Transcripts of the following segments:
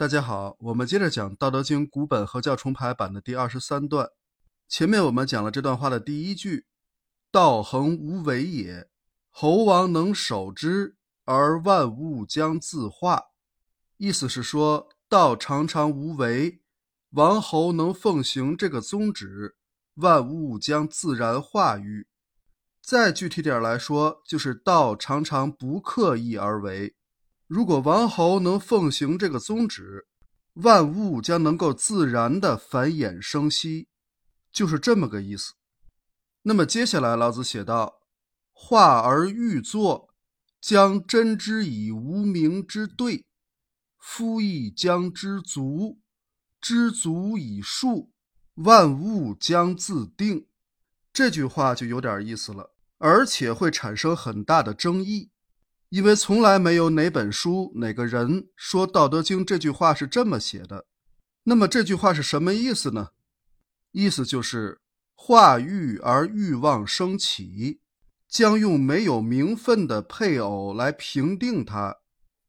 大家好，我们接着讲《道德经》古本合教重排版的第二十三段。前面我们讲了这段话的第一句：“道恒无为也，猴王能守之，而万物将自化。”意思是说，道常常无为，王侯能奉行这个宗旨，万物将自然化育。再具体点来说，就是道常常不刻意而为。如果王侯能奉行这个宗旨，万物将能够自然的繁衍生息，就是这么个意思。那么接下来老子写道：“化而欲作，将真之以无名之对，夫亦将知足，知足以数，万物将自定。”这句话就有点意思了，而且会产生很大的争议。因为从来没有哪本书、哪个人说《道德经》这句话是这么写的。那么这句话是什么意思呢？意思就是化欲而欲望升起，将用没有名分的配偶来评定他，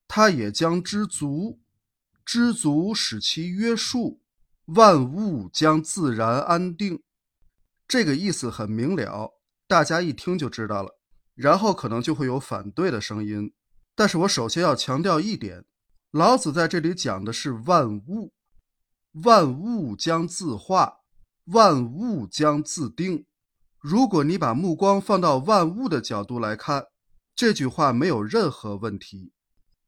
他也将知足，知足使其约束，万物将自然安定。这个意思很明了，大家一听就知道了。然后可能就会有反对的声音，但是我首先要强调一点：老子在这里讲的是万物，万物将自化，万物将自定。如果你把目光放到万物的角度来看，这句话没有任何问题。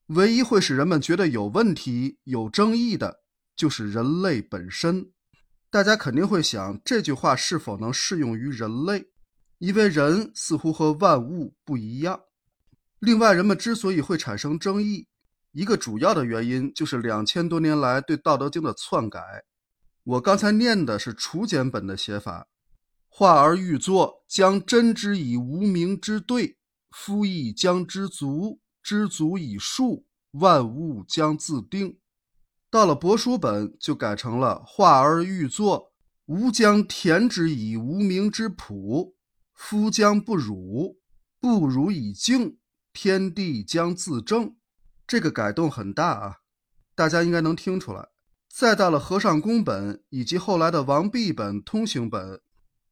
唯一会使人们觉得有问题、有争议的，就是人类本身。大家肯定会想，这句话是否能适用于人类？因为人似乎和万物不一样。另外，人们之所以会产生争议，一个主要的原因就是两千多年来对《道德经》的篡改。我刚才念的是楚简本的写法：“化而欲作，将真之以无名之对，夫亦将知足，知足以数，万物将自定。”到了帛书本，就改成了“化而欲作，吾将填之以无名之朴。”夫将不辱，不辱以静，天地将自正。这个改动很大啊，大家应该能听出来。再到了和尚宫本以及后来的王弼本通行本，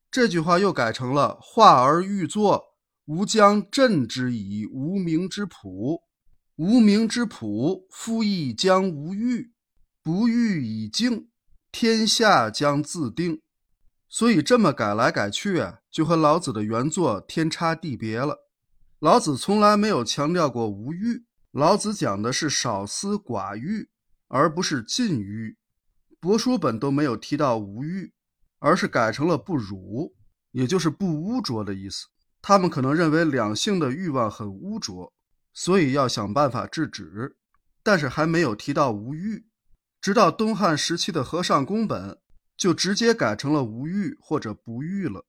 这句话又改成了“化而欲作，吾将镇之以无名之朴。无名之朴，夫亦将无欲，不欲以静，天下将自定。”所以这么改来改去啊，就和老子的原作天差地别了。老子从来没有强调过无欲，老子讲的是少思寡欲，而不是禁欲。帛书本都没有提到无欲，而是改成了不辱，也就是不污浊的意思。他们可能认为两性的欲望很污浊，所以要想办法制止，但是还没有提到无欲。直到东汉时期的和尚宫本。就直接改成了无欲或者不欲了。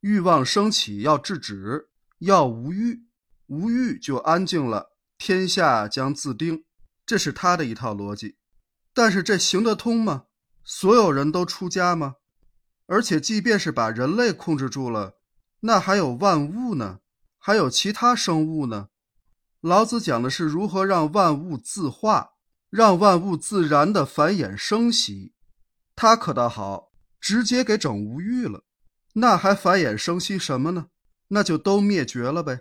欲望升起要制止，要无欲，无欲就安静了，天下将自定。这是他的一套逻辑。但是这行得通吗？所有人都出家吗？而且即便是把人类控制住了，那还有万物呢？还有其他生物呢？老子讲的是如何让万物自化，让万物自然的繁衍生息。他可倒好，直接给整无欲了，那还繁衍生息什么呢？那就都灭绝了呗。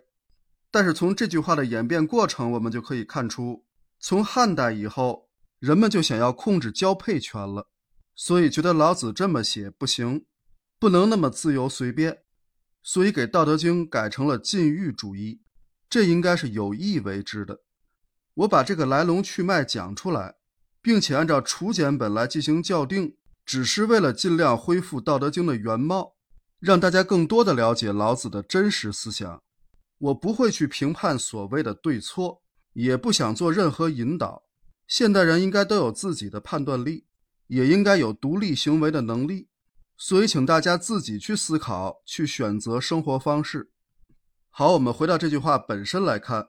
但是从这句话的演变过程，我们就可以看出，从汉代以后，人们就想要控制交配权了，所以觉得老子这么写不行，不能那么自由随便，所以给《道德经》改成了禁欲主义，这应该是有意为之的。我把这个来龙去脉讲出来，并且按照楚简本来进行校订。只是为了尽量恢复《道德经》的原貌，让大家更多的了解老子的真实思想。我不会去评判所谓的对错，也不想做任何引导。现代人应该都有自己的判断力，也应该有独立行为的能力。所以，请大家自己去思考，去选择生活方式。好，我们回到这句话本身来看。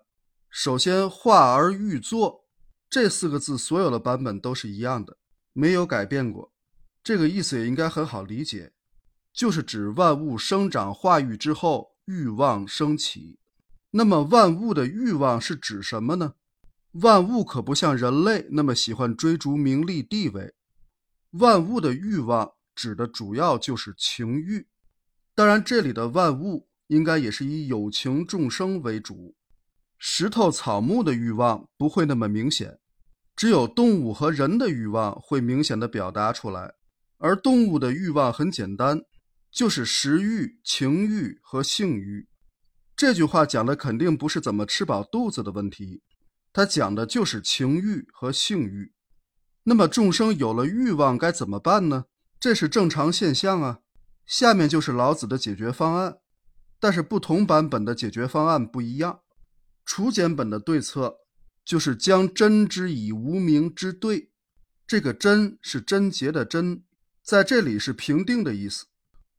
首先，“化而欲作”这四个字，所有的版本都是一样的，没有改变过。这个意思也应该很好理解，就是指万物生长化育之后，欲望升起。那么万物的欲望是指什么呢？万物可不像人类那么喜欢追逐名利地位，万物的欲望指的主要就是情欲。当然，这里的万物应该也是以有情众生为主。石头、草木的欲望不会那么明显，只有动物和人的欲望会明显的表达出来。而动物的欲望很简单，就是食欲、情欲和性欲。这句话讲的肯定不是怎么吃饱肚子的问题，它讲的就是情欲和性欲。那么众生有了欲望该怎么办呢？这是正常现象啊。下面就是老子的解决方案，但是不同版本的解决方案不一样。初简本的对策就是将真之以无名之对，这个真是贞洁的贞，在这里是评定的意思，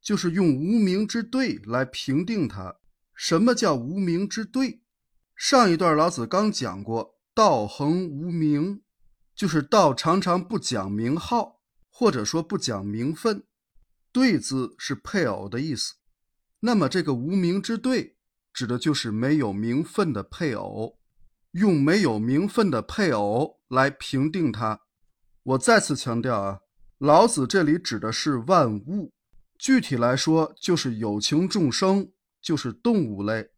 就是用无名之对来评定它。什么叫无名之对？上一段老子刚讲过，道恒无名，就是道常常不讲名号，或者说不讲名分。对字是配偶的意思，那么这个无名之对，指的就是没有名分的配偶，用没有名分的配偶来评定它。我再次强调啊，老子这里指的是万物，具体来说就是有情众生。就是动物类，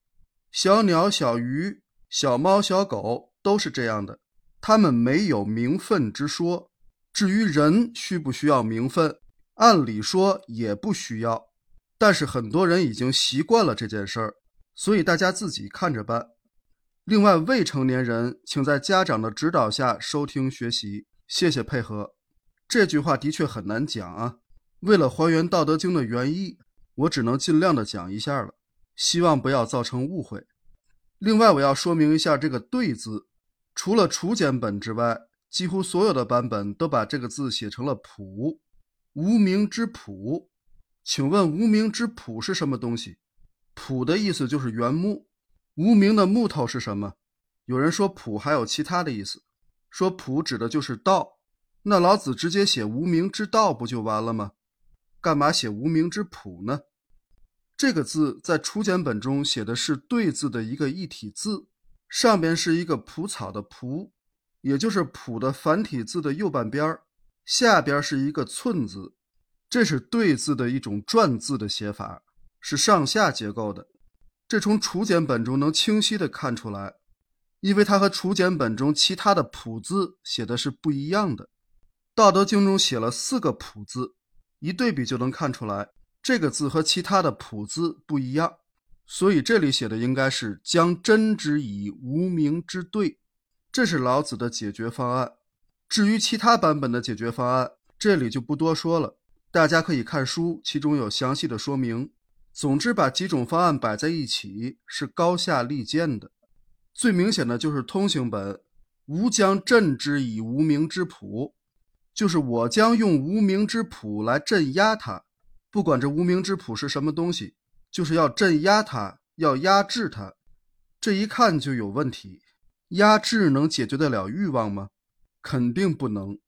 小鸟、小鱼、小猫、小狗都是这样的，它们没有名分之说。至于人需不需要名分，按理说也不需要，但是很多人已经习惯了这件事儿，所以大家自己看着办。另外，未成年人请在家长的指导下收听学习，谢谢配合。这句话的确很难讲啊，为了还原《道德经》的原意，我只能尽量的讲一下了。希望不要造成误会。另外，我要说明一下这个“对”字，除了楚简本之外，几乎所有的版本都把这个字写成了“朴”，无名之朴。请问，无名之朴是什么东西？朴的意思就是原木，无名的木头是什么？有人说朴还有其他的意思，说朴指的就是道。那老子直接写无名之道不就完了吗？干嘛写无名之朴呢？这个字在初简本中写的是“对”字的一个一体字，上边是一个蒲草的“蒲”，也就是“蒲”的繁体字的右半边，下边是一个“寸”字，这是“对”字的一种篆字的写法，是上下结构的。这从楚简本中能清晰的看出来，因为它和楚简本中其他的“蒲”字写的是不一样的。《道德经》中写了四个“朴”字，一对比就能看出来。这个字和其他的“朴”字不一样，所以这里写的应该是“将真之以无名之对”，这是老子的解决方案。至于其他版本的解决方案，这里就不多说了，大家可以看书，其中有详细的说明。总之，把几种方案摆在一起是高下立见的。最明显的就是通行本“吾将镇之以无名之朴”，就是我将用无名之朴来镇压它。不管这无名之朴是什么东西，就是要镇压它，要压制它。这一看就有问题。压制能解决得了欲望吗？肯定不能。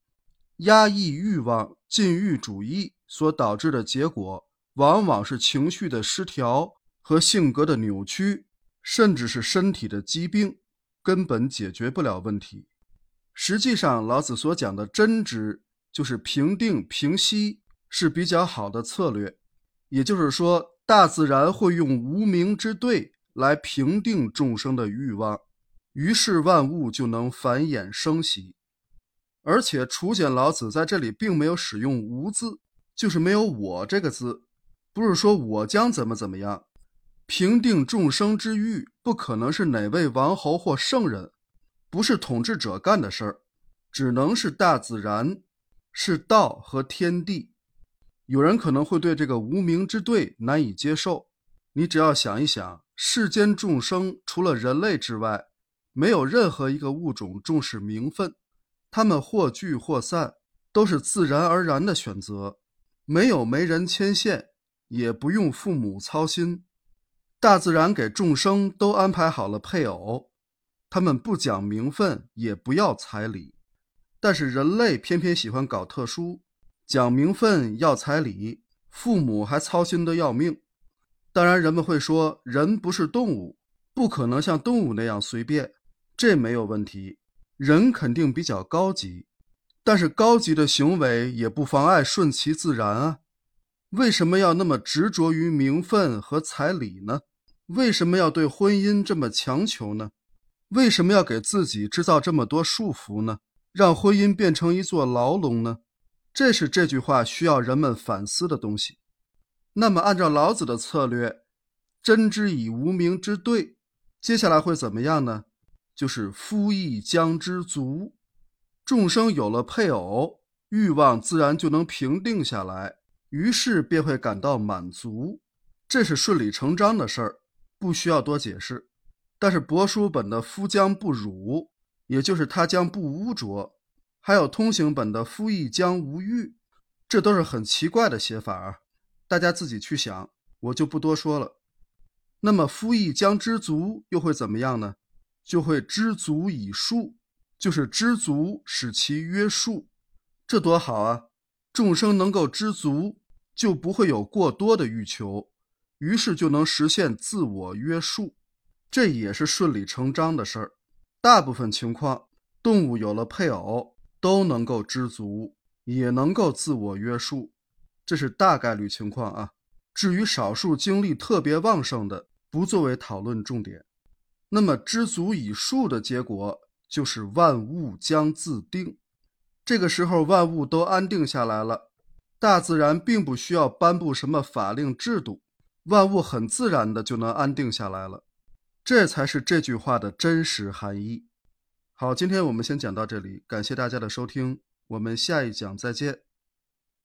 压抑欲望、禁欲主义所导致的结果，往往是情绪的失调和性格的扭曲，甚至是身体的疾病，根本解决不了问题。实际上，老子所讲的真知，就是平定、平息。是比较好的策略，也就是说，大自然会用无名之对来平定众生的欲望，于是万物就能繁衍生息。而且，楚简老子在这里并没有使用“无”字，就是没有“我”这个字，不是说我将怎么怎么样。平定众生之欲，不可能是哪位王侯或圣人，不是统治者干的事儿，只能是大自然，是道和天地。有人可能会对这个无名之对难以接受。你只要想一想，世间众生除了人类之外，没有任何一个物种重视名分，他们或聚或散，都是自然而然的选择，没有媒人牵线，也不用父母操心，大自然给众生都安排好了配偶，他们不讲名分，也不要彩礼，但是人类偏偏喜欢搞特殊。讲名分要彩礼，父母还操心的要命。当然，人们会说，人不是动物，不可能像动物那样随便，这没有问题。人肯定比较高级，但是高级的行为也不妨碍顺其自然啊。为什么要那么执着于名分和彩礼呢？为什么要对婚姻这么强求呢？为什么要给自己制造这么多束缚呢？让婚姻变成一座牢笼呢？这是这句话需要人们反思的东西。那么，按照老子的策略，真之以无名之对，接下来会怎么样呢？就是夫亦将之足，众生有了配偶，欲望自然就能平定下来，于是便会感到满足，这是顺理成章的事儿，不需要多解释。但是帛书本的夫将不辱，也就是他将不污浊，还有通行本的夫亦将无欲，这都是很奇怪的写法啊，大家自己去想，我就不多说了。那么夫亦将知足又会怎么样呢？就会知足以束，就是知足使其约束，这多好啊！众生能够知足，就不会有过多的欲求，于是就能实现自我约束，这也是顺理成章的事儿。大部分情况，动物有了配偶都能够知足，也能够自我约束，这是大概率情况啊。至于少数精力特别旺盛的，不作为讨论重点。那么知足以数的结果就是万物将自定，这个时候万物都安定下来了，大自然并不需要颁布什么法令制度，万物很自然的就能安定下来了，这才是这句话的真实含义。好，今天我们先讲到这里，感谢大家的收听，我们下一讲再见。